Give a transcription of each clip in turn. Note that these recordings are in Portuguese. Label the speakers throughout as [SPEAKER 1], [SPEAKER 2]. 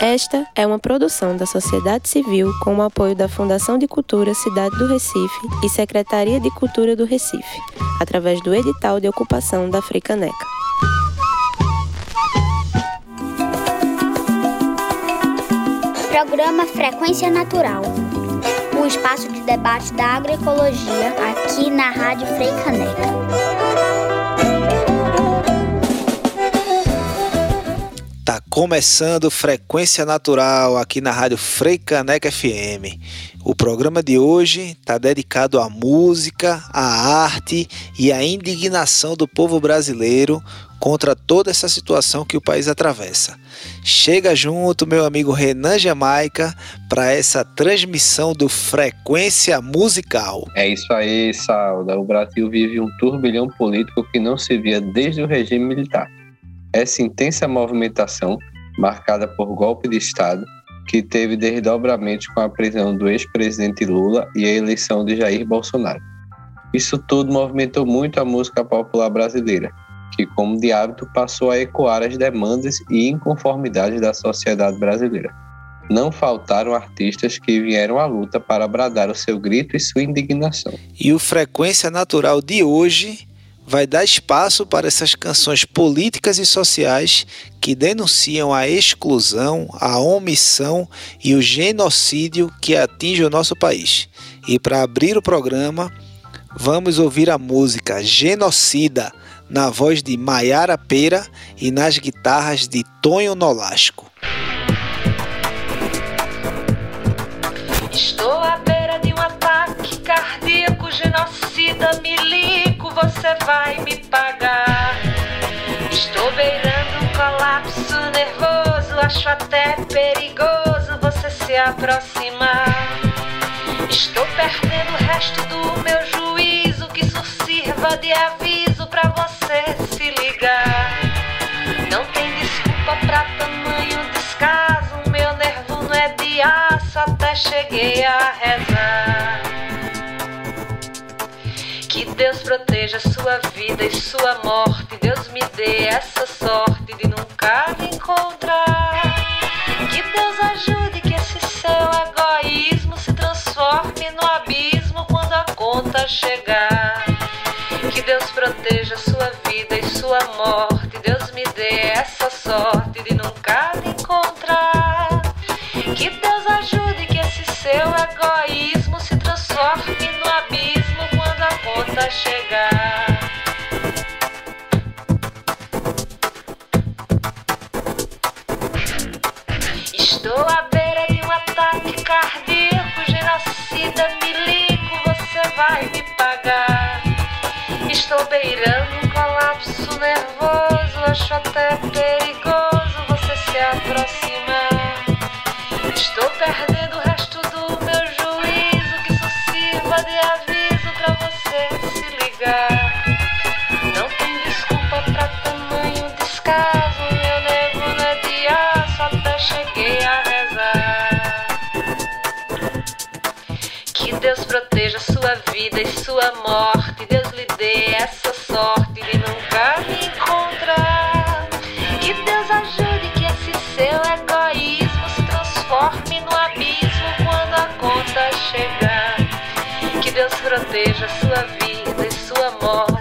[SPEAKER 1] Esta é uma produção da sociedade civil com o apoio da Fundação de Cultura Cidade do Recife e Secretaria de Cultura do Recife, através do edital de ocupação da Fricaneca.
[SPEAKER 2] Programa Frequência Natural. Um espaço de debate da agroecologia aqui na Rádio Frei
[SPEAKER 3] começando Frequência Natural aqui na Rádio Frei FM. O programa de hoje está dedicado à música, à arte e à indignação do povo brasileiro contra toda essa situação que o país atravessa. Chega junto, meu amigo Renan Jamaica, para essa transmissão do Frequência Musical.
[SPEAKER 4] É isso aí, Sauda. O Brasil vive um turbilhão político que não se via desde o regime militar. Essa intensa movimentação, marcada por golpe de Estado, que teve desdobramentos com a prisão do ex-presidente Lula e a eleição de Jair Bolsonaro. Isso tudo movimentou muito a música popular brasileira, que, como de hábito, passou a ecoar as demandas e inconformidades da sociedade brasileira. Não faltaram artistas que vieram à luta para bradar o seu grito e sua indignação.
[SPEAKER 3] E o Frequência Natural de hoje vai dar espaço para essas canções políticas e sociais que denunciam a exclusão, a omissão e o genocídio que atinge o nosso país. E para abrir o programa, vamos ouvir a música Genocida na voz de Maiara Pera e nas guitarras de Tonho Nolasco.
[SPEAKER 5] Estou à beira de um ataque cardíaco genocida, me você vai me pagar. Estou beirando um colapso nervoso, acho até perigoso você se aproximar. Estou perdendo o resto do meu juízo, que isso sirva de aviso pra você se ligar. Não tem desculpa pra tamanho descaso, meu nervo não é de aço, até cheguei a rezar. Que Deus proteja sua vida e sua morte. Deus me dê essa sorte de nunca me encontrar. Que Deus ajude que esse seu egoísmo se transforme no abismo quando a conta chegar. Que Deus proteja sua vida e sua morte. Deus me dê essa sorte de nunca me encontrar. Que Deus ajude que esse seu egoísmo se transforme conta chegar. Estou à beira de um ataque cardíaco, genocida, milico, você vai me pagar. Estou beirando um colapso nervoso, acho até perigoso proteja sua vida e sua morte. Deus lhe dê essa sorte de nunca me encontrar. Que Deus ajude que esse seu egoísmo se transforme no abismo quando a conta chegar. Que Deus proteja sua vida e sua morte.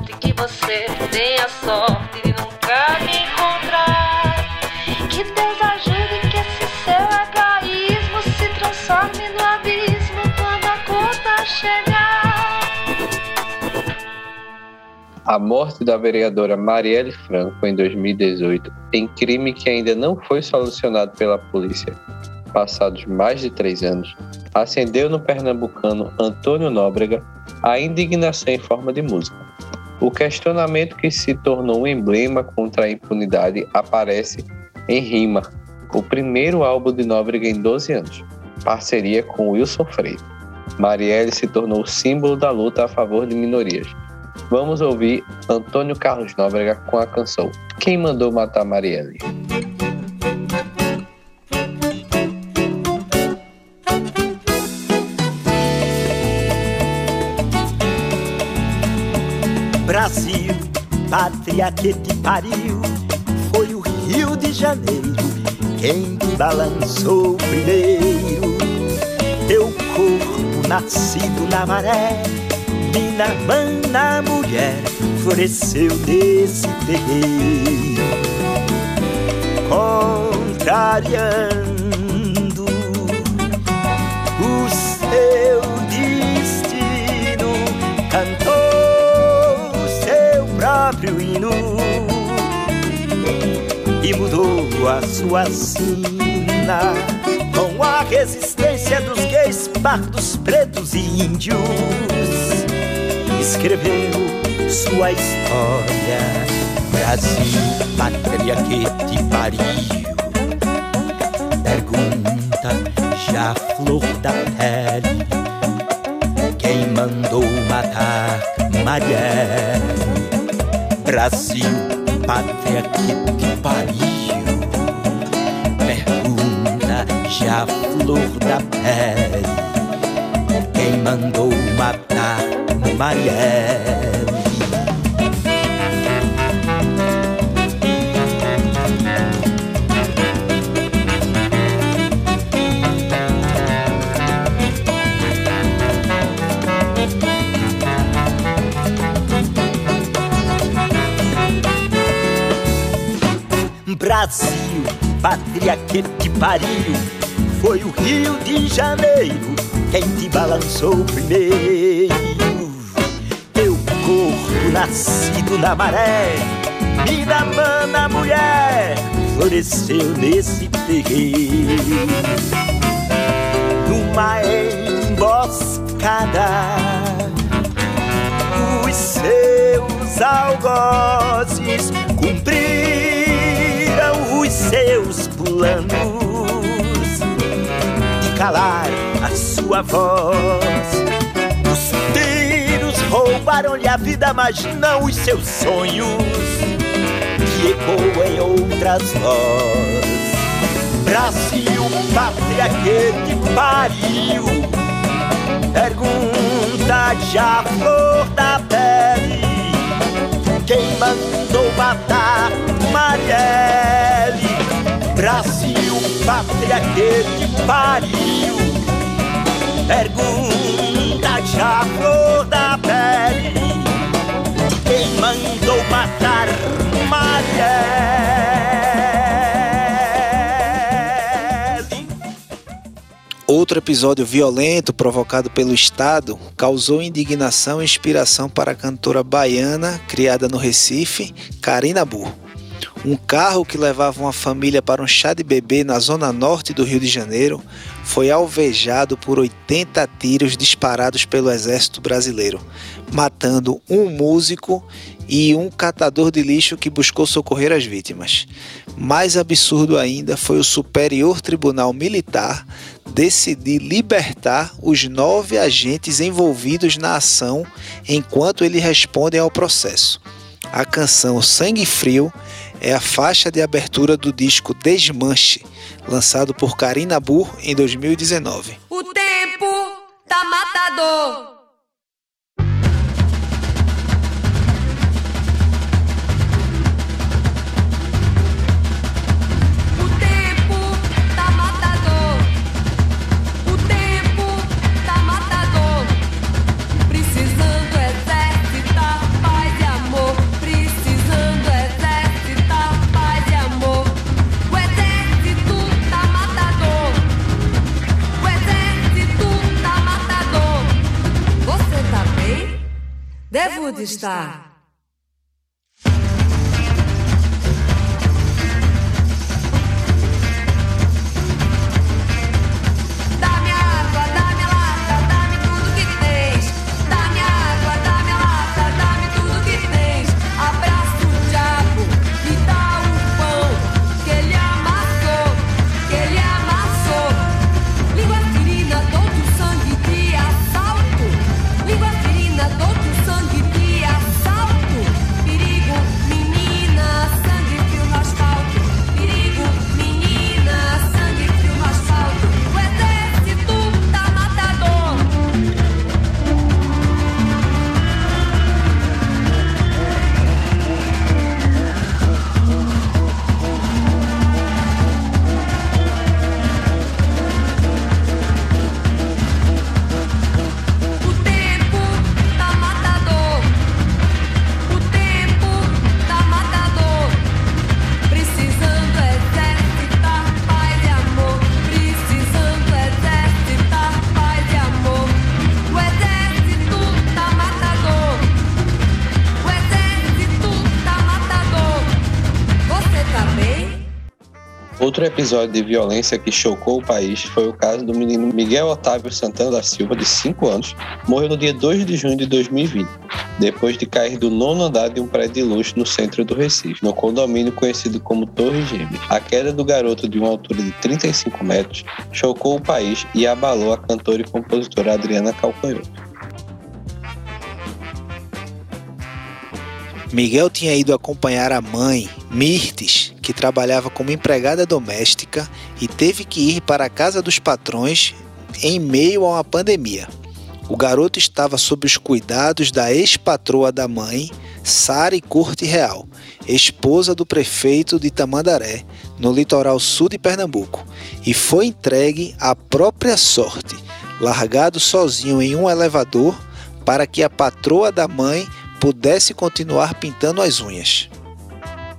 [SPEAKER 5] A
[SPEAKER 4] morte da vereadora Marielle Franco em 2018, em crime que ainda não foi solucionado pela polícia, passados mais de três anos, acendeu no pernambucano Antônio Nóbrega a indignação em forma de música. O questionamento que se tornou um emblema contra a impunidade aparece em Rima, o primeiro álbum de Nóbrega em 12 anos, parceria com Wilson Freire. Marielle se tornou símbolo da luta a favor de minorias. Vamos ouvir Antônio Carlos Nóbrega com a canção Quem Mandou Matar Marielle?
[SPEAKER 6] Brasil, pátria que te pariu, foi o Rio de Janeiro quem te balançou primeiro. Teu corpo nascido na maré, mina mana mulher, floresceu nesse terreiro. Contrariando o seu destino, cantou o seu próprio hino e mudou a sua sina com a resistência dos gays, pardos, pretos e índios. Escreveu sua história, Brasil, pátria que te pariu. Pergunta já flor da pele, quem mandou matar Marielle? Brasil, pátria que te pariu. Pergunta já flor da pele, quem mandou matar Marielle? Brasil, pátria que te pariu, foi o Rio de Janeiro quem te balançou primeiro. Nascido na maré, vida mana mulher, floresceu nesse terreiro. Numa emboscada, os seus algozes cumpriram os seus planos de calar a sua voz. Roubaram-lhe a vida, mas não os seus sonhos, que ecoam em outras vozes. Brasil, pátria que te pariu, pergunta já flor da pele. Quem mandou matar Marielle? Brasil, pátria que te pariu. Pergunta já flor da pele. Quem mandou matar Marielle?
[SPEAKER 3] Outro episódio violento provocado pelo Estado causou indignação e inspiração para a cantora baiana criada no Recife, Karina Burr. Um carro que levava uma família para um chá de bebê na zona norte do Rio de Janeiro foi alvejado por 80 tiros disparados pelo exército brasileiro, matando um músico e um catador de lixo que buscou socorrer as vítimas. Mais absurdo ainda foi o Superior Tribunal Militar decidir libertar os nove agentes envolvidos na ação enquanto eles respondem ao processo. A canção Sangue Frio é a faixa de abertura do disco Desmanche, lançado por Karina Burr em 2019.
[SPEAKER 7] O tempo tá matador. Devo de
[SPEAKER 4] Outro episódio de violência que chocou o país foi o caso do menino Miguel Otávio Santana da Silva, de 5 anos, morreu no dia 2 de junho de 2020, depois de cair do nono andar de um prédio de luxo no centro do Recife, no condomínio conhecido como Torre Gêmea. A queda do garoto de uma altura de 35 metros chocou o país e abalou a cantora e compositora Adriana Calcanhoto.
[SPEAKER 3] Miguel tinha ido acompanhar a mãe, Mirtes, que trabalhava como empregada doméstica e teve que ir para a casa dos patrões em meio a uma pandemia. O garoto estava sob os cuidados da ex-patroa da mãe, Sara Corte Real, esposa do prefeito de Tamandaré, no litoral sul de Pernambuco, e foi entregue à própria sorte, largado sozinho em um elevador para que a patroa da mãe pudesse continuar pintando as unhas.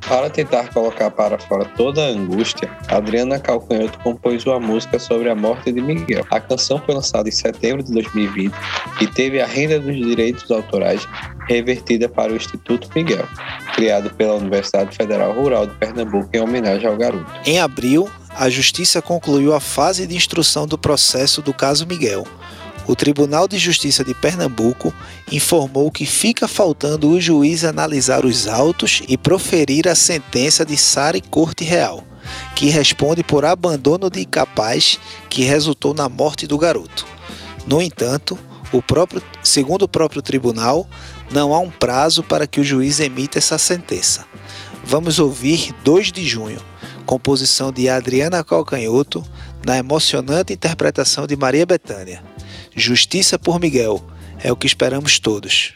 [SPEAKER 4] Para tentar colocar para fora toda a angústia, Adriana Calcanhoto compôs uma música sobre a morte de Miguel. A canção foi lançada em setembro de 2020 e teve a renda dos direitos autorais revertida para o Instituto Miguel, criado pela Universidade Federal Rural de Pernambuco em homenagem ao garoto.
[SPEAKER 3] Em abril, a Justiça concluiu a fase de instrução do processo do caso Miguel o Tribunal de Justiça de Pernambuco informou que fica faltando o juiz analisar os autos e proferir a sentença de Sara Corte Real, que responde por abandono de incapaz que resultou na morte do garoto. No entanto, o próprio, segundo o próprio tribunal, não há um prazo para que o juiz emita essa sentença. Vamos ouvir 2 de junho, composição de Adriana Calcanhoto, na emocionante interpretação de Maria Bethânia. Justiça por Miguel é o que esperamos todos.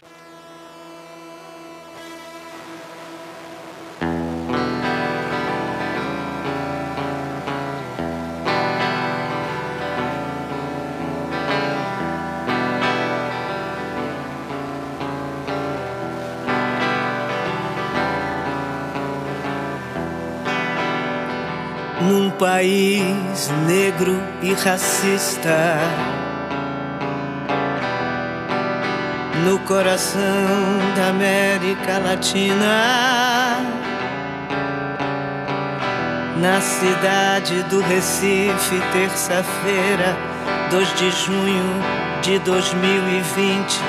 [SPEAKER 8] Num país negro e racista no coração da América Latina, na cidade do Recife, terça-feira, 2 de junho de 2020,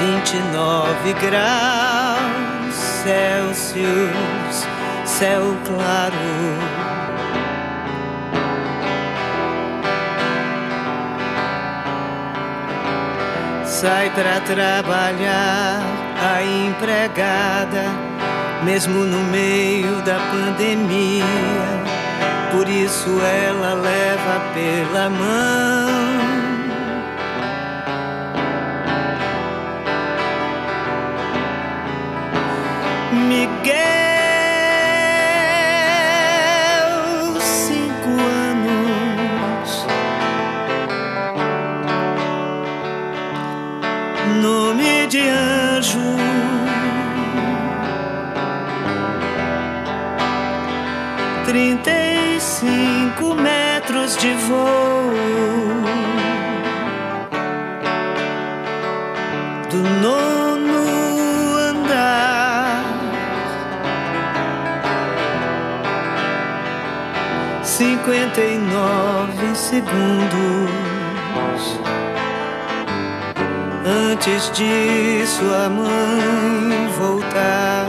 [SPEAKER 8] 29 graus Celsius, céu claro. Sai para trabalhar a empregada, mesmo no meio da pandemia. Por isso ela leva pela mão. 59 segundos antes de sua mãe voltar.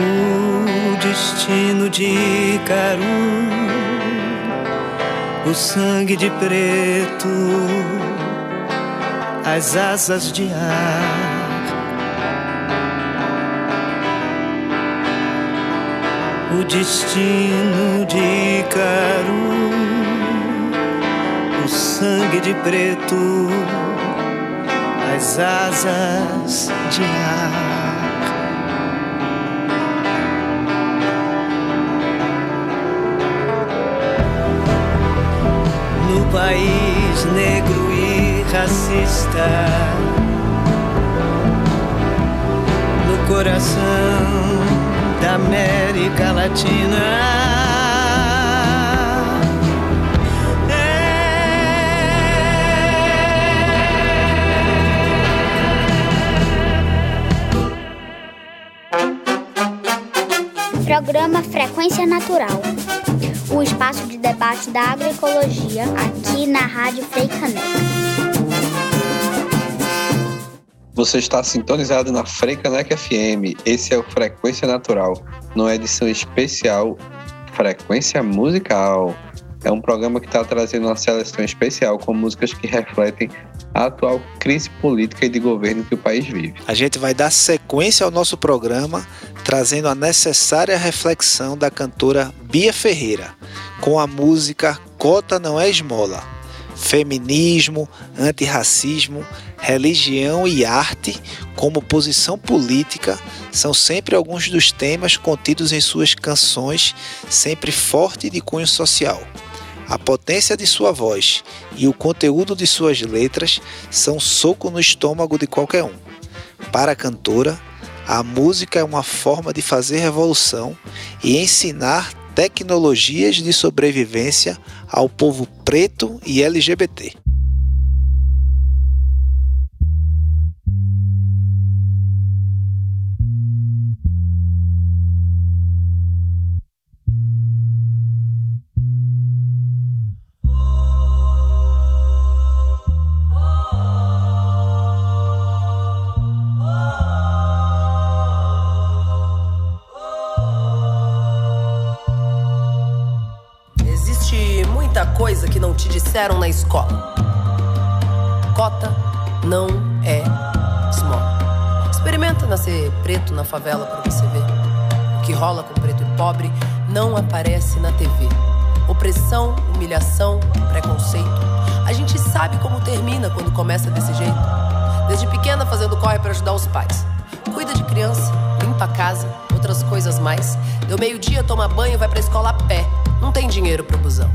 [SPEAKER 8] O destino de Caru, o sangue de preto, as asas de ar. O destino de Ícaro, o sangue de preto, as asas de ar. país negro e racista. No coração América Latina.
[SPEAKER 3] É.
[SPEAKER 2] Programa Frequência Natural. O espaço de debate da agroecologia aqui na Rádio Freicaneca.
[SPEAKER 4] Você está sintonizado na Freicaneca FM. Esse é o Frequência Natural, numa edição especial Frequência Musical. É um programa que está trazendo uma seleção especial com músicas que refletem a atual crise política e de governo que o país vive.
[SPEAKER 3] A gente vai dar sequência ao nosso programa, trazendo a necessária reflexão da cantora Bia Ferreira, com a música Cota Não É Esmola. Feminismo, antirracismo, religião e arte, como posição política, são sempre alguns dos temas contidos em suas canções, sempre forte de cunho social. A potência de sua voz e o conteúdo de suas letras são soco no estômago de qualquer um. Para a cantora, a música é uma forma de fazer revolução e ensinar tecnologias de sobrevivência ao povo preto e LGBT.
[SPEAKER 9] Disseram na escola. Cota não é esmola. Experimenta nascer preto na favela para você ver. O que rola com preto e pobre não aparece na TV. Opressão, humilhação, preconceito. A gente sabe como termina quando começa desse jeito. Desde pequena fazendo corre para ajudar os pais. Cuida de criança, limpa a casa, outras coisas mais. Deu meio-dia, toma banho, vai pra escola a pé. Não tem dinheiro pro busão.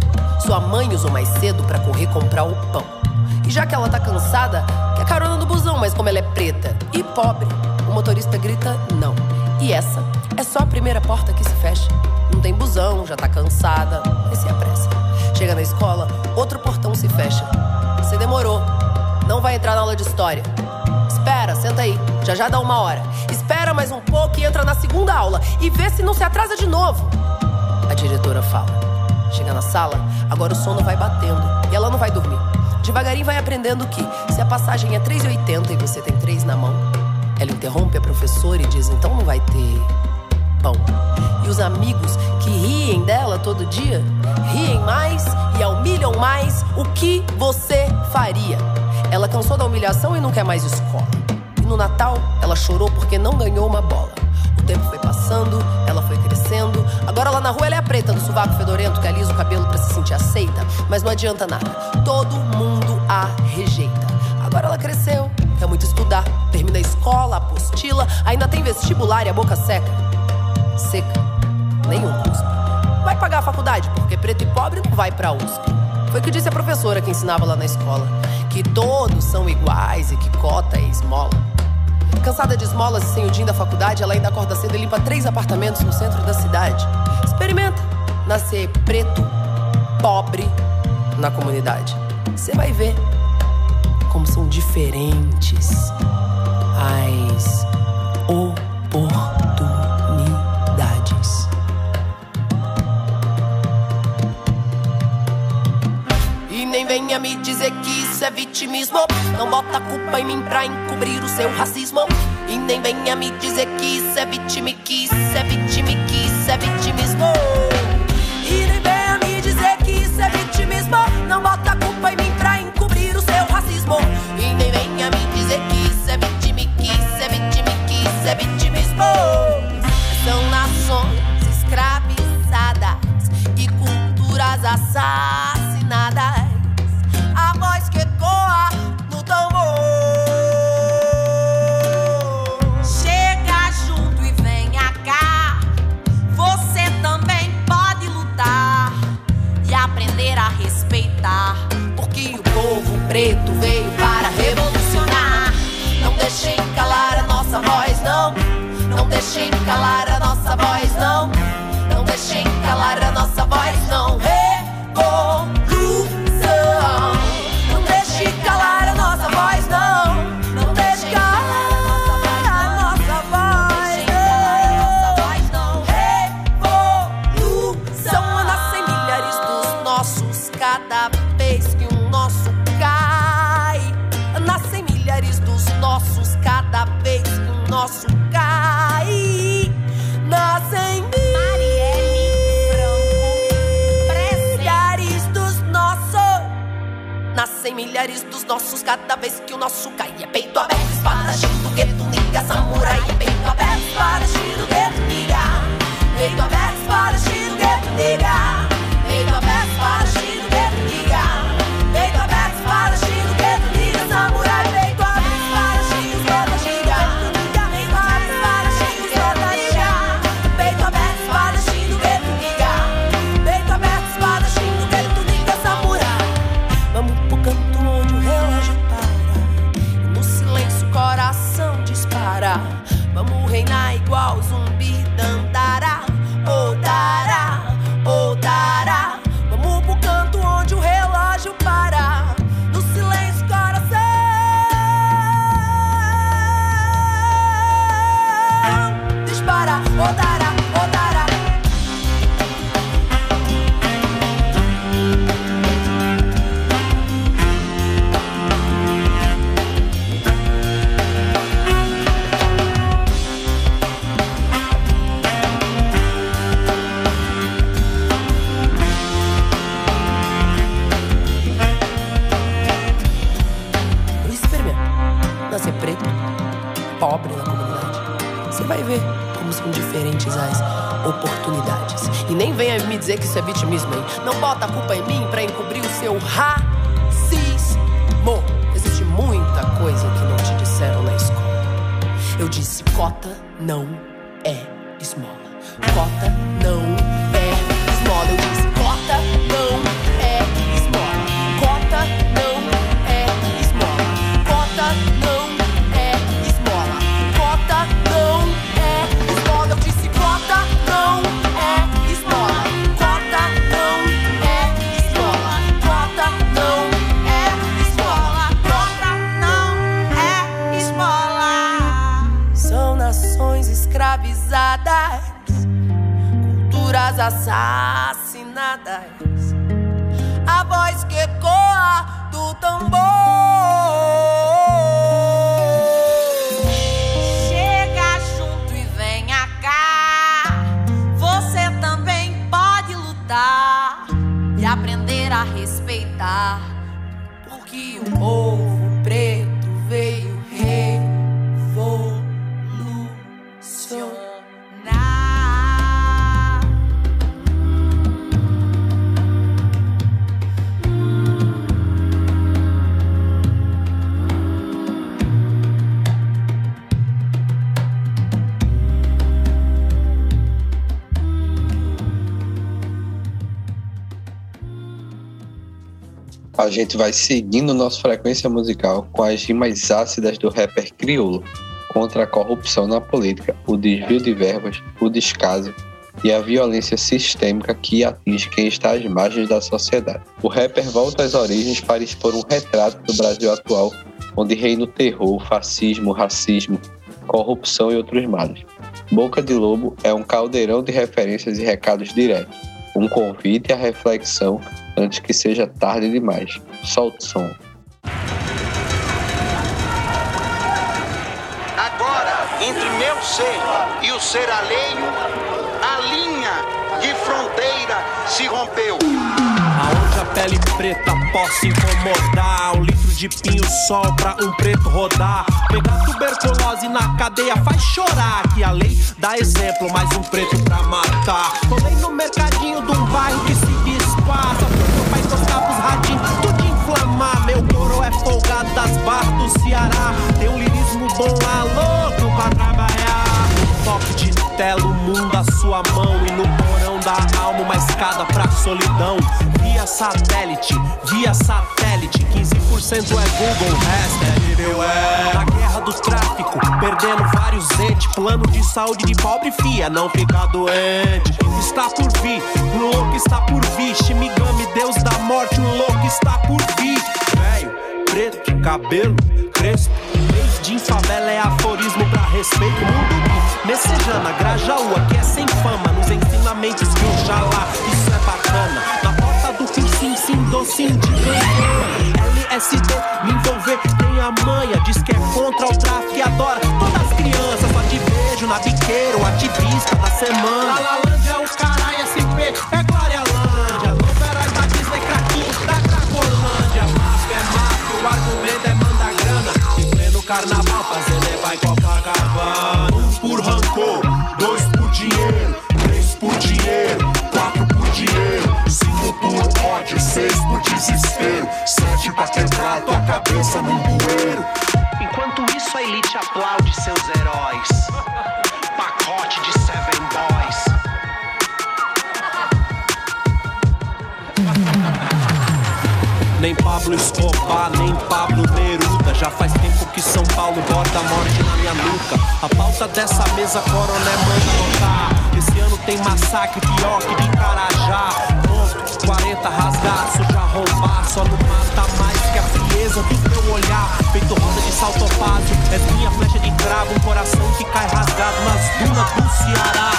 [SPEAKER 9] Sua mãe usou mais cedo para correr comprar o pão. E já que ela tá cansada, quer carona no busão, mas como ela é preta e pobre, o motorista grita não. E essa é só a primeira porta que se fecha. Não tem busão, já tá cansada, mas se apressa. Chega na escola, outro portão se fecha. Você demorou. Não vai entrar na aula de história. Espera, senta aí. Já já dá uma hora. Espera mais um pouco e entra na segunda aula. E vê se não se atrasa de novo. Diretora fala. Chega na sala, agora o sono vai batendo e ela não vai dormir. Devagarinho vai aprendendo que se a passagem é 3,80 e você tem 3 na mão, ela interrompe a professora e diz: então não vai ter pão. E os amigos que riem dela todo dia, riem mais e a humilham mais, o que você faria? Ela cansou da humilhação e não quer mais escola. E no Natal, ela chorou porque não ganhou uma bola. O tempo foi passando, ela foi. Agora lá na rua ela é a preta do sovaco fedorento que alisa o cabelo para se sentir aceita. Mas não adianta nada. Todo mundo a rejeita. Agora ela cresceu, quer muito estudar. Termina a escola, apostila, ainda tem vestibular e a boca seca. Seca. Nenhum cuspe. Vai pagar a faculdade, porque preto e pobre não vai pra USP. Foi o que disse a professora que ensinava lá na escola. Que todos são iguais e que cota é esmola. Cansada de esmolas e sem o din da faculdade, ela ainda acorda cedo e limpa três apartamentos no centro da cidade. Experimenta nascer preto, pobre na comunidade. Você vai ver como são diferentes as oportunidades. Me dizer que isso é vitimismo. Não bota a culpa em mim pra encobrir o seu racismo. E nem venha me dizer que isso é vitime, que isso é vitime, que isso é vitimismo. Cota A
[SPEAKER 4] gente vai seguindo nossa frequência musical com as rimas ácidas do rapper crioulo contra a corrupção na política, o desvio de verbas, o descaso e a violência sistêmica que atinge quem está às margens da sociedade. O rapper volta às origens para expor um retrato do Brasil atual, onde reina o terror, fascismo, racismo, corrupção e outros males. Boca de Lobo é um caldeirão de referências e recados diretos, um convite à reflexão antes que seja tarde demais. Solte o som.
[SPEAKER 10] Agora, entre meu ser e o ser alheio, a linha de fronteira se rompeu.
[SPEAKER 11] Aonde a pele preta possa incomodar Um litro de pinho sol pra um preto rodar Pegar tuberculose na cadeia faz chorar Que a lei dá exemplo, mais um preto pra matar Rolei no mercadinho de um bairro que se disfarça barras do Ceará. Tem um lirismo bom lá, louco pra trabalhar. Toque de tela, o mundo à sua mão. E no porão da alma uma escada pra solidão. Via satélite, via satélite. 15% é Google, o resto é Na guerra do tráfico, perdendo vários entes. Plano de saúde de pobre fia, não ficar doente. Está por vir, um louco está por vir. Shimigami, deus da morte, um louco está por vir cabelo, crespo. Em favela é aforismo pra respeito. Mundo Messejana, Grajaú, aqui é sem fama. Nos ensinamentos que o Xalá, isso é bacana. Na porta do cursinho, sim, docinho de LSD, me envolver, tem a manha. Diz que é contra o tráfico e adora Todas as crianças, só te vejo na biqueira O ativista da semana tua cabeça num bueiro.
[SPEAKER 12] Enquanto isso a elite aplaude seus heróis. Pacote de Seven Boys.
[SPEAKER 11] Nem Pablo Escobar, nem Pablo Neruda. Já faz tempo que São Paulo borda a morte na minha nuca. A pauta dessa mesa, coroné, manda notar. Esse ano tem massacre pior que de Carajá. Pronto, 40 rasgaço, já roubar. Só não mata mais que a frieza do teu olhar. Feito roda de saltopásio. É minha flecha de cravo, um coração que cai rasgado nas dunas do Ceará.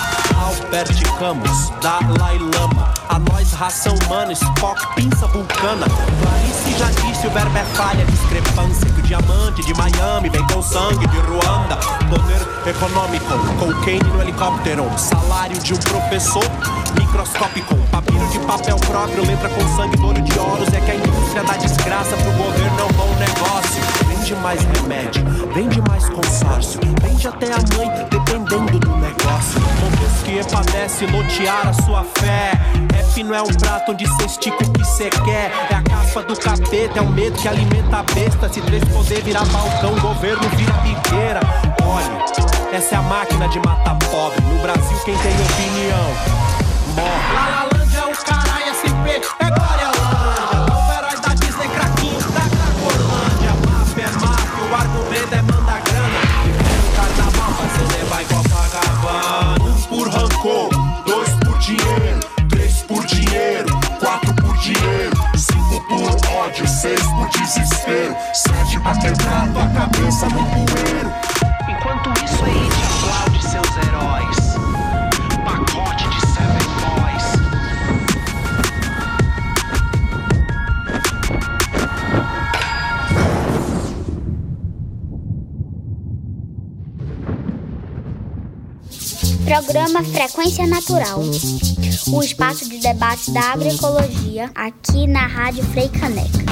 [SPEAKER 11] Albert Camus, Dalai Lama. A nós, raça humana, Spock, pinça vulcana. Clarice já disse, o verbo é falha, discrepância. Que o diamante de Miami vem com sangue de Ruanda. Poder econômico, cocaine no helicóptero. Salário de um professor, microscópico. Papiro de papel próprio, letra com sangue do de Horus. É que a indústria dá desgraça pro governo, é um bom negócio. Vende mais remédio, vende mais consórcio. Vende até a mãe, dependendo do negócio. Montesquieu padece lotear a sua fé. Rap não é um prato onde cê estica o que cê quer. É a caspa do capeta, é o medo que alimenta a besta. Se três poder virar balcão, governo vira biqueira. Olha, essa é a máquina de matar pobre. No Brasil, quem tem opinião morre. Lalalândia é o caralho, SP é Glória Lândia. Novo herói da Disney, craquinho da Cracolândia. Máfia é máfia, o argumento é manda grana. Primeiro carnaval, fazer levar em Copacabana. Um por rancor, dois por dinheiro, três por dinheiro, quatro por dinheiro, cinco por ódio, seis por desespero, sete pra quebrar tua cabeça no bueiro.
[SPEAKER 2] Programa Frequência Natural. O espaço de debate da agroecologia aqui na Rádio Frei Caneca.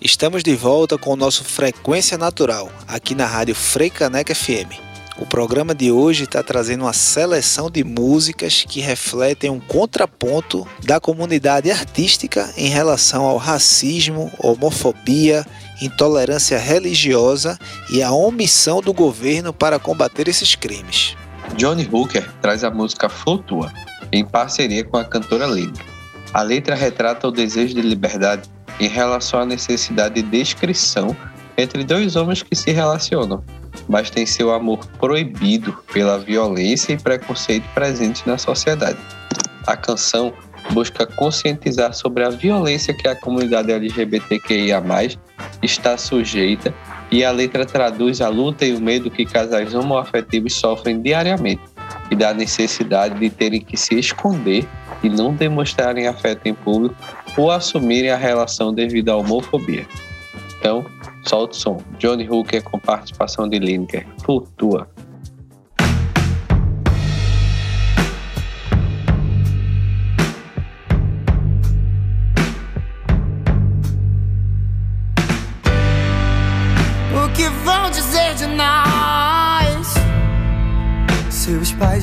[SPEAKER 3] Estamos de volta com o nosso Frequência Natural, aqui na Rádio Frei Caneca FM. O programa de hoje está trazendo uma seleção de músicas que refletem um contraponto da comunidade artística em relação ao racismo, homofobia, intolerância religiosa e a omissão do governo para combater esses crimes.
[SPEAKER 4] Johnny Hooker traz a música Flutua, em parceria com a cantora Lily. A letra retrata o desejo de liberdade em relação à necessidade de descrição entre dois homens que se relacionam, mas têm seu amor proibido pela violência e preconceito presentes na sociedade. A canção busca conscientizar sobre a violência que a comunidade LGBTQIA+ está sujeita e a letra traduz a luta e o medo que casais homoafetivos sofrem diariamente e da necessidade de terem que se esconder e não demonstrarem afeto em público ou assumirem a relação devido à homofobia. Então, solta o som. Johnny Hooker com participação de Lineker. Flutua.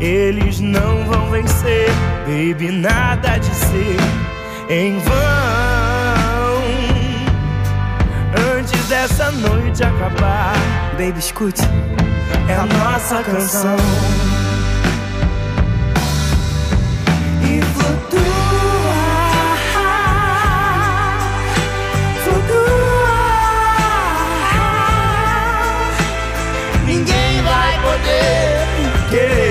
[SPEAKER 13] Eles não vão vencer, baby, nada de ser em vão. Antes dessa noite acabar, baby, escute, é a nossa canção. E flutua. Ninguém vai poder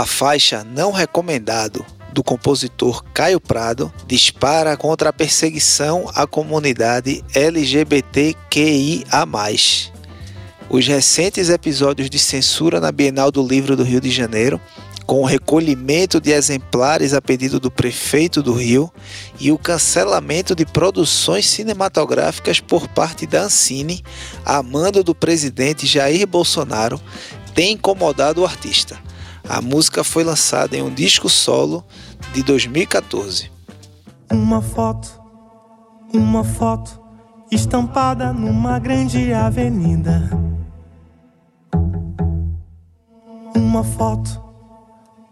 [SPEAKER 3] A faixa Não Recomendado do compositor Caio Prado dispara contra a perseguição à comunidade LGBTQIA. Os recentes episódios de censura na Bienal do Livro do Rio de Janeiro, com o recolhimento de exemplares a pedido do prefeito do Rio e o cancelamento de produções cinematográficas por parte da Ancine, a mando do presidente Jair Bolsonaro, tem incomodado o artista. A música foi lançada em um disco solo de 2014.
[SPEAKER 13] Uma foto, uma foto estampada numa grande avenida. Uma foto,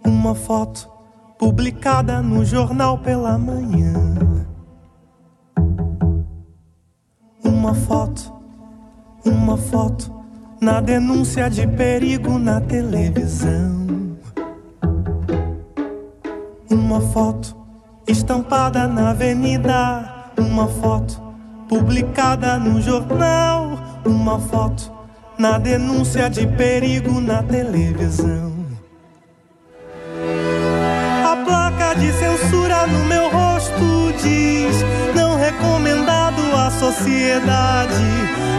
[SPEAKER 13] uma foto publicada no jornal pela manhã. Uma foto, uma foto na denúncia de perigo na televisão. Uma foto estampada na avenida. Uma foto publicada no jornal. Uma foto na denúncia de perigo na televisão. A placa de censura no meu rosto diz: não recomendado à sociedade.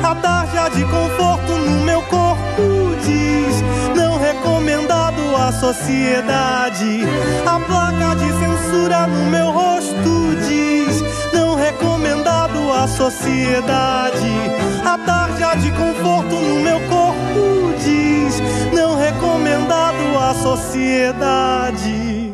[SPEAKER 13] A tarja de conforto no meu corpo à
[SPEAKER 14] sociedade. A placa de censura no meu rosto diz: não recomendado à sociedade. A tarja de conforto no meu corpo diz: não recomendado à sociedade.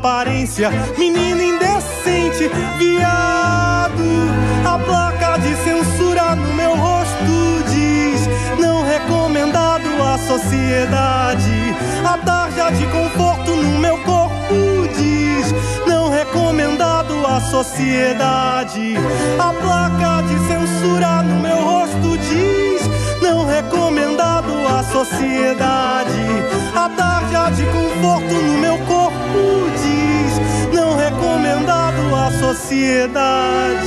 [SPEAKER 14] Aparência, menino indecente, viado. A placa de censura no meu rosto diz: não recomendado à sociedade. A tarja de conforto no meu corpo diz: não recomendado à sociedade. A placa de censura no meu rosto diz: sociedade. A tarja de conforto no meu corpo diz: não recomendado à sociedade.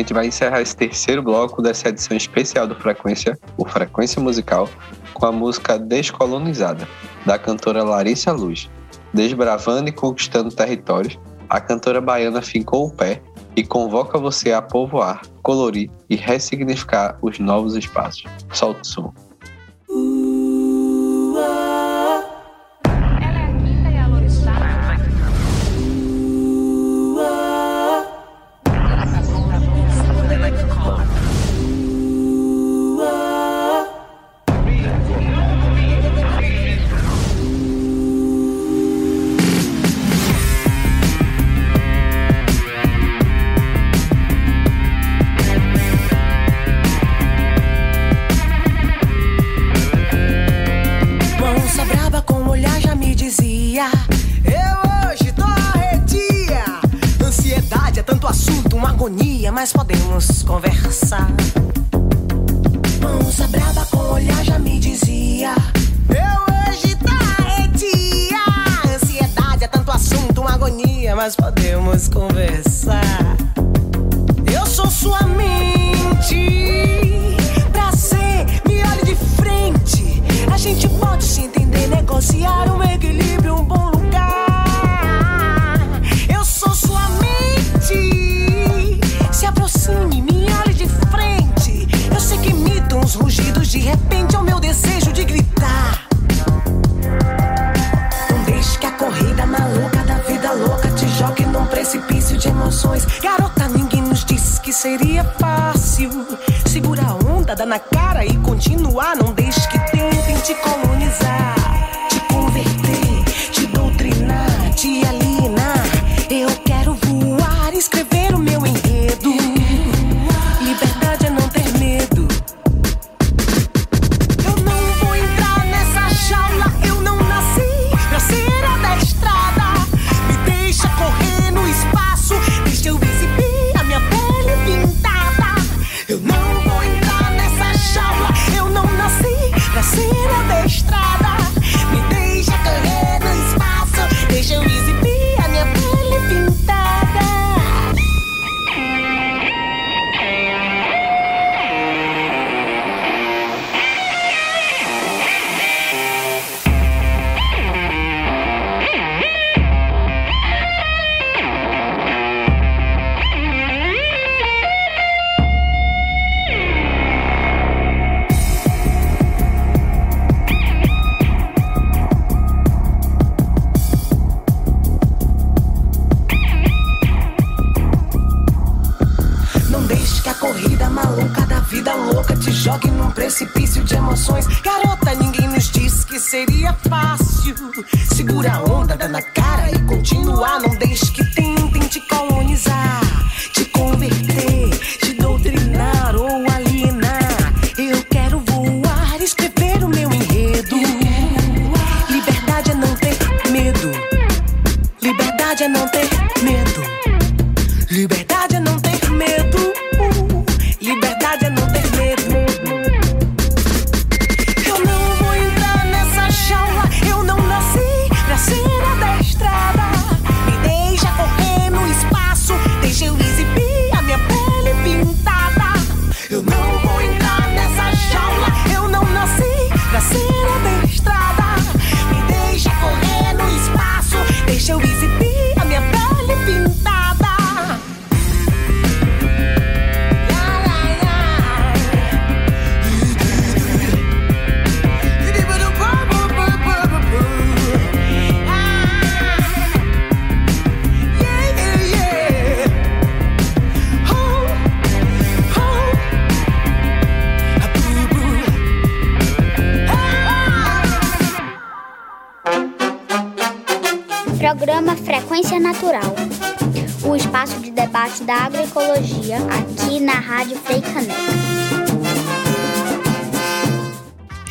[SPEAKER 4] Gente vai encerrar esse terceiro bloco dessa edição especial do Frequência, o Frequência Musical, com a música Descolonizada, da cantora Larissa Luz. Desbravando e conquistando territórios, a cantora baiana fincou o pé e convoca você a povoar, colorir e ressignificar os novos espaços. Solta o som.
[SPEAKER 15] Agonia Mas podemos conversar. Moça braba com olhar já me dizia. Eu hoje tô arredia Ansiedade é tanto assunto, uma agonia Mas podemos conversar. Eu sou sua mente. Prazer, me olhe de frente. A gente pode se entender, negociar um equilíbrio, um bom lugar. De repente é o meu desejo de gritar. Não deixe que a corrida maluca da vida louca te jogue num precipício de emoções. Garota, ninguém nos disse que seria fácil. Segura a onda, dá na cara e continuar. Não deixe que tentem te colonizar,
[SPEAKER 2] Programa Frequência Natural. O espaço de debate da agroecologia aqui na Rádio Frei Caneca.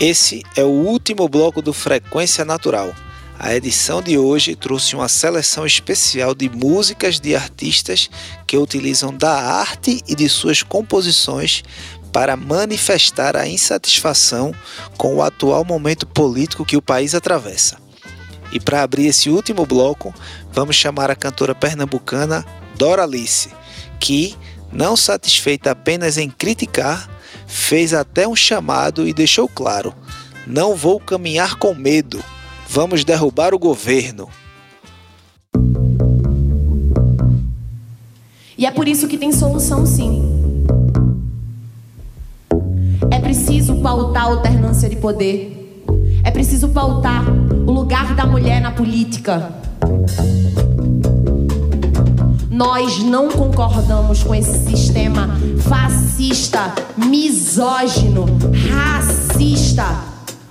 [SPEAKER 3] Esse é o último bloco do Frequência Natural. A edição de hoje trouxe uma seleção especial de músicas de artistas que utilizam da arte e de suas composições para manifestar a insatisfação com o atual momento político que o país atravessa. E para abrir esse último bloco, vamos chamar a cantora pernambucana Doralice, que, não satisfeita apenas em criticar, fez até um chamado e deixou claro: não vou caminhar com medo, vamos derrubar o governo.
[SPEAKER 9] E é por isso que tem solução sim. É preciso pautar a alternância de poder. É preciso pautar o lugar da mulher na política. Nós não concordamos com esse sistema fascista, misógino, racista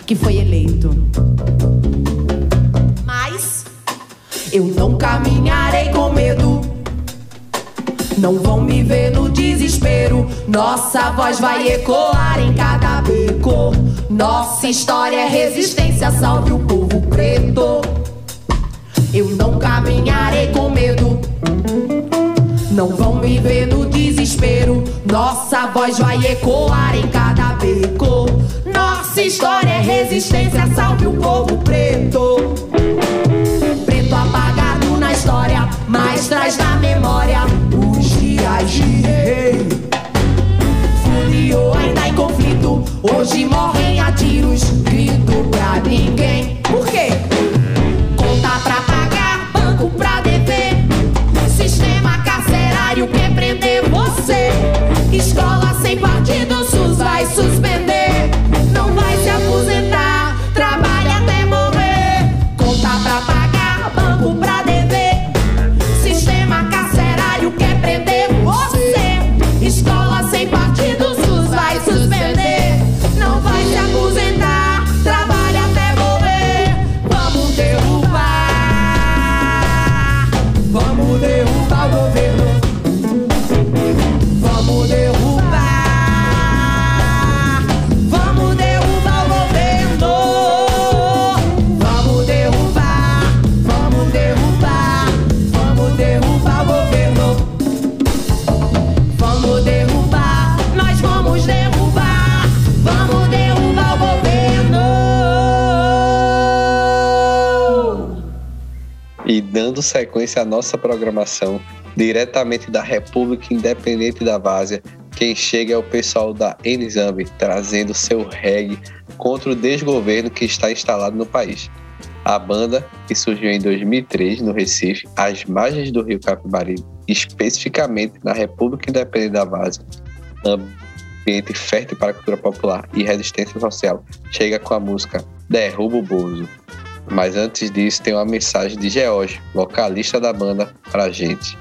[SPEAKER 9] que foi eleito. Mas eu não caminharei com medo. Não vão me ver no desespero. Nossa voz vai ecoar em cada beco. Nossa história é resistência, salve o povo preto. Eu não caminharei com medo. Não vão me ver no desespero. Nossa voz vai ecoar em cada beco. Nossa história é resistência, salve o povo preto.
[SPEAKER 4] Sequência à nossa programação, diretamente da República Independente da Várzea, quem chega é o pessoal da Enizambi, trazendo seu reggae contra o desgoverno que está instalado no país. A banda, que surgiu em 2003 no Recife, às margens do rio Capibari, especificamente na República Independente da Várzea, ambiente fértil para a cultura popular e resistência social, chega com a música Derruba o Bozo. Mas antes disso, tem uma mensagem de George, vocalista da banda, pra gente.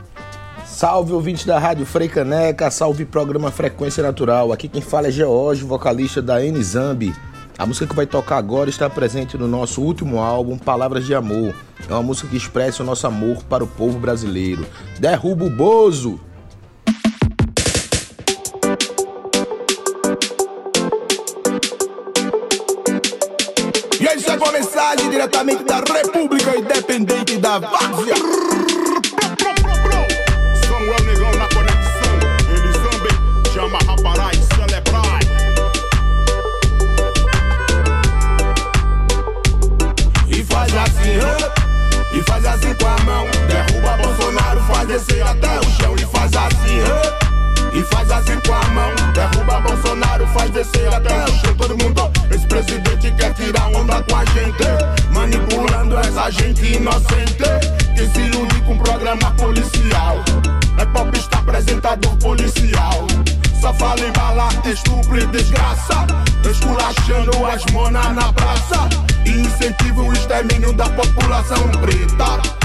[SPEAKER 16] Salve ouvintes da Rádio Frei Caneca, salve programa Frequência Natural. Aqui quem fala é George, vocalista da N-Zambi. A música que vai tocar agora está presente no nosso último álbum, Palavras de Amor. É uma música que expressa o nosso amor para o povo brasileiro. Derruba o Bozo!
[SPEAKER 17] E aí chegou a mensagem diretamente da República Independente da Várzea.
[SPEAKER 18] Samuel Negão na conexão. Eles também chama Raparai celebrar.
[SPEAKER 17] E faz assim, hã? e faz assim com a mão. Derruba Bolsonaro, faz descer até o chão. E faz assim, hã? E faz assim com a mão. Derruba Bolsonaro, faz descer até o chão. Todo mundo, esse presidente quer tirar onda com a gente. Manipulando essa gente inocente. Que se ilude com programa policial. É popista apresentador policial. Só fala em bala, estupro e desgraça. Esculachando as monas na praça. E incentiva o extermínio da população preta.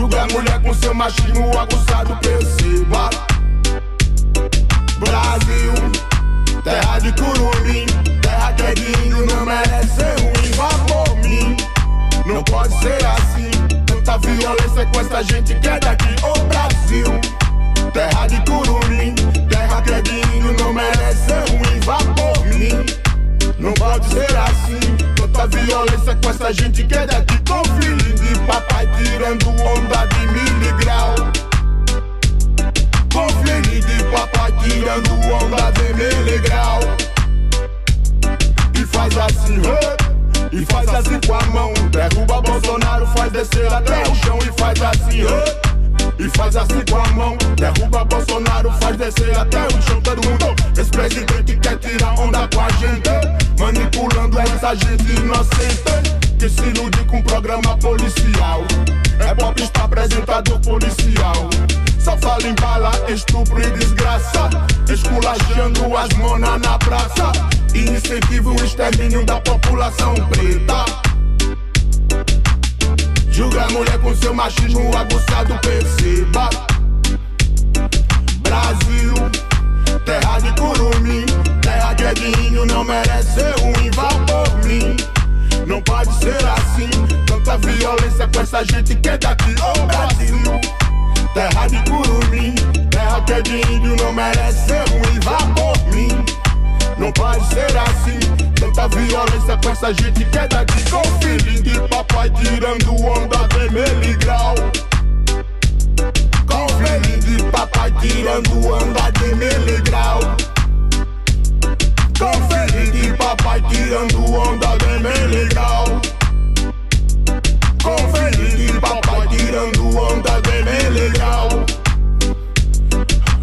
[SPEAKER 17] Julga a mulher com seu machismo aguçado, perceba. Brasil, terra de curumim, terra que é não merece ruim. Vá por mim, não pode ser assim. Tanta violência com essa gente que é daqui, ô Brasil. Terra de curumim, terra que é não merece ruim. Vá por mim, não pode ser assim. Tanta violência com essa gente que é daqui, com filho de papai tirando onda de miligrau. Com filho de papai tirando onda de miligrau. E faz assim, hã? e faz assim com a mão. Derruba Bolsonaro, faz descer até o chão e faz assim, hã? E faz assim com a mão, derruba Bolsonaro, faz descer até o chão. Todo mundo, esse presidente quer tirar onda com a gente, manipulando essa gente inocente que se ilude com programa policial. É pop está apresentador policial. Só fala em bala, estupro e desgraça. Esculachando as monas na praça. E incentiva o extermínio da população preta. Julga a mulher com seu machismo aguçado, perceba. Brasil, terra de curumim, terra de Edinho, não merece ser ruim, vá por mim. Não pode ser assim, tanta violência com essa gente que é daqui, ô Brasil. Terra de curumim, terra que é de índio, não merece ser ruim, vá por mim. Não pode ser assim, tanta violência com essa gente que é daqui, com de papai tirando onda miligrau. Com filhinho de papai tirando onda de miligrau. Com filhinho de papai tirando onda de miligrau. Com filhinho de papai tirando onda de miligrau.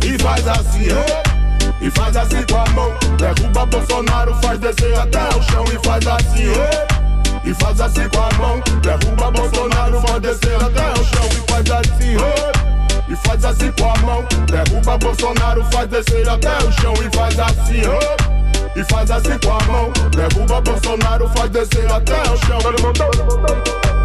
[SPEAKER 17] E faz assim, oh. E faz assim com a mão, derruba Bolsonaro, faz descer até o chão e faz assim, oh. E faz assim com a mão, derruba Bolsonaro, faz descer até o chão e faz assim, oh. E faz assim com a mão, derruba Bolsonaro, faz descer até o chão e faz assim, oh. E faz assim com a mão, derruba Bolsonaro, faz descer até o chão.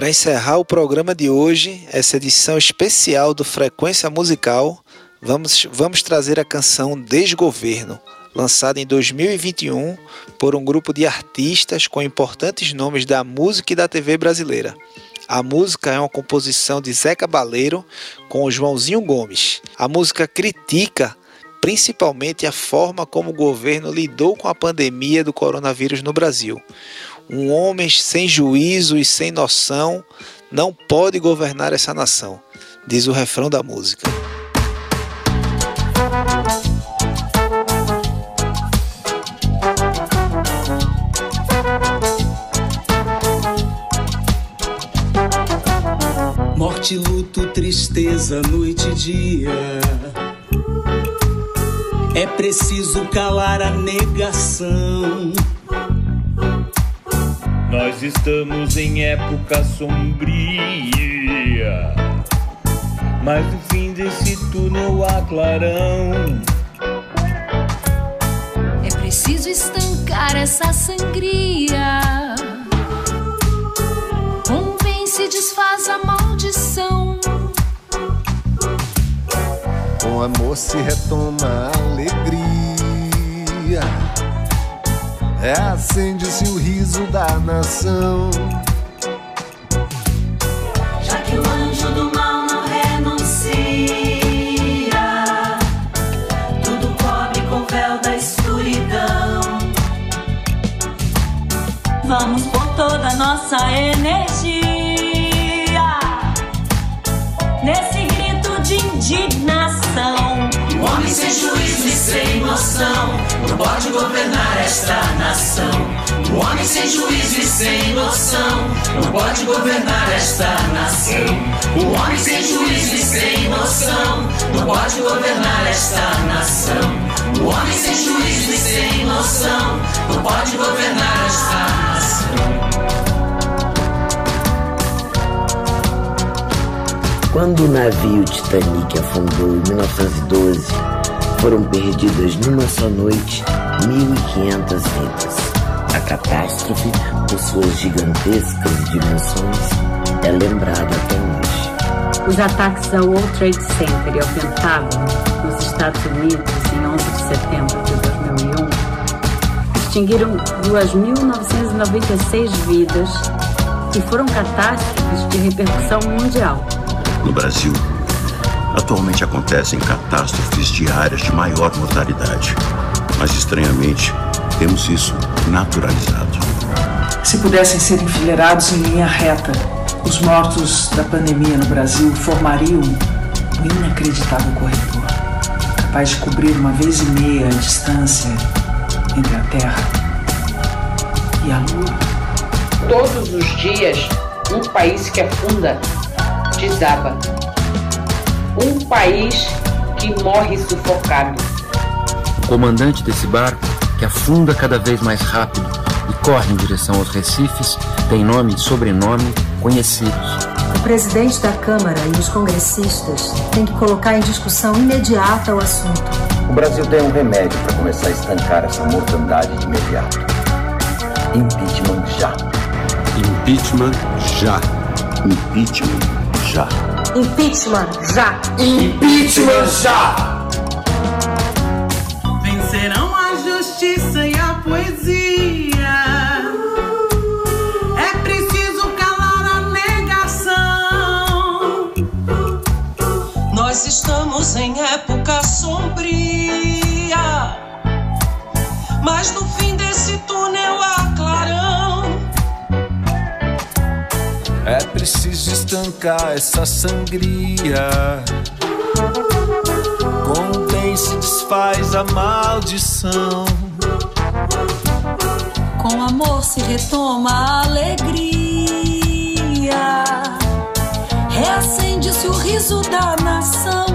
[SPEAKER 3] Para encerrar o programa de hoje, essa edição especial do Frequência Musical, vamos, vamos trazer a canção Desgoverno, lançada em 2021 por um grupo de artistas com importantes nomes da música e da TV brasileira. A música é uma composição de Zé Cabaleiro com Joãozinho Gomes. A música critica principalmente a forma como o governo lidou com a pandemia do coronavírus no Brasil. Um homem sem juízo e sem noção não pode governar essa nação, diz o refrão da música.
[SPEAKER 19] Morte, luto, tristeza, noite e dia. É preciso calar a negação.
[SPEAKER 20] Nós estamos em época sombria, mas no fim desse túnel há clarão.
[SPEAKER 21] É preciso estancar essa sangria. Convence, desfaz a maldição.
[SPEAKER 22] Com amor se retoma a alegria. É acende-se o riso da nação.
[SPEAKER 23] Já que o anjo do mal não renuncia, tudo cobre com véu da escuridão.
[SPEAKER 24] Vamos por toda a nossa energia
[SPEAKER 23] sem juízo e sem noção não pode governar esta nação. O homem sem juízo e sem noção não pode governar esta nação. O homem sem juízo e sem noção não pode governar esta nação. O homem sem juízo e sem noção não pode governar esta nação.
[SPEAKER 25] Quando o navio Titanic afundou em 1912, foram perdidas numa só noite 1.500 vidas. A catástrofe, por suas gigantescas dimensões, é lembrada até hoje.
[SPEAKER 26] Os ataques ao World Trade Center e ao Pentágono, nos Estados Unidos, em 11 de setembro de 2001, extinguiram 2.996 vidas e foram catástrofes de repercussão mundial.
[SPEAKER 27] No Brasil, atualmente acontecem catástrofes diárias de maior mortalidade. Mas, estranhamente, temos isso naturalizado.
[SPEAKER 28] Se pudessem ser enfileirados em linha reta, os mortos da pandemia no Brasil formariam um inacreditável corredor, capaz de cobrir uma vez e meia a distância entre a Terra e a Lua.
[SPEAKER 29] Todos os dias, um país que afunda desaba. Um país que morre sufocado.
[SPEAKER 30] O comandante desse barco, que afunda cada vez mais rápido e corre em direção aos recifes, tem nome e sobrenome conhecidos.
[SPEAKER 31] O presidente da Câmara e os congressistas têm que colocar em discussão imediata o assunto.
[SPEAKER 32] O Brasil tem um remédio para começar a estancar essa mortandade de imediato. Impeachment já.
[SPEAKER 33] Impeachment já.
[SPEAKER 32] Impeachment já.
[SPEAKER 31] Impeachment já.
[SPEAKER 32] Impeachment já.
[SPEAKER 34] Vencerão a justiça e a poesia. É preciso calar a negação.
[SPEAKER 15] Nós estamos em época sombria. Mas no fim desse túnel há
[SPEAKER 22] preciso estancar essa sangria. Bem se desfaz a maldição.
[SPEAKER 24] Com amor se retoma a alegria. Reacende-se o riso da nação.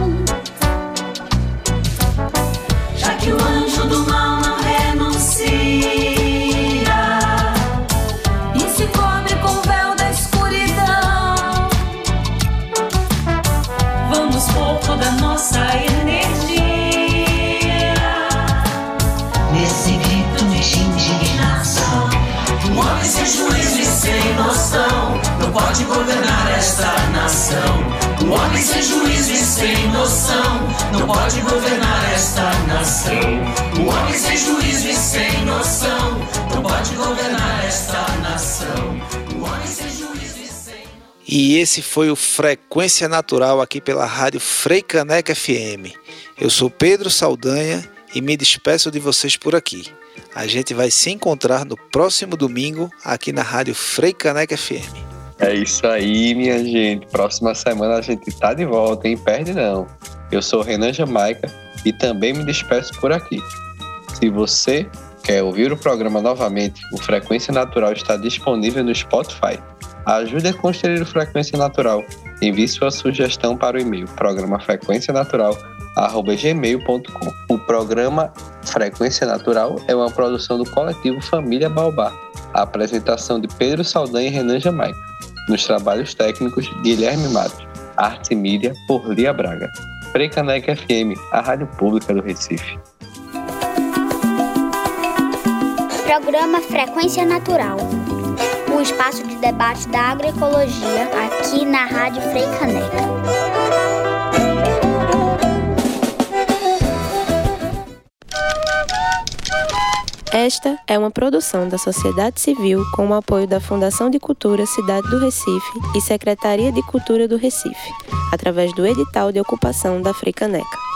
[SPEAKER 23] Juízo e sem noção não pode governar esta nação. Um homem sem juízo e sem noção não pode governar esta nação. E
[SPEAKER 3] esse foi o Frequência Natural aqui pela rádio Freicaneca FM. Eu sou Pedro Saldanha e me despeço de vocês por aqui. A gente vai se encontrar no próximo domingo aqui na rádio Freicaneca FM.
[SPEAKER 4] É isso aí, minha gente. Próxima semana a gente tá de volta, hein? Perde não. Eu sou Renan Jamaica e também me despeço por aqui. Se você quer ouvir o programa novamente, o Frequência Natural está disponível no Spotify. Ajude a construir o Frequência Natural. Envie sua sugestão para o e-mail programa gmail.com. O programa Frequência Natural é uma produção do coletivo Família Baobá. A apresentação de Pedro Saldanha e Renan Jamaica. Nos trabalhos técnicos, Guilherme Matos. Arte e mídia, por Lia Braga. Frecanec FM, a rádio pública do Recife.
[SPEAKER 2] Programa Frequência Natural. O espaço de debate da agroecologia aqui na Rádio Freicaneca.
[SPEAKER 1] Esta é uma produção da sociedade civil com o apoio da Fundação de Cultura Cidade do Recife e Secretaria de Cultura do Recife, através do edital de ocupação da Fricaneca.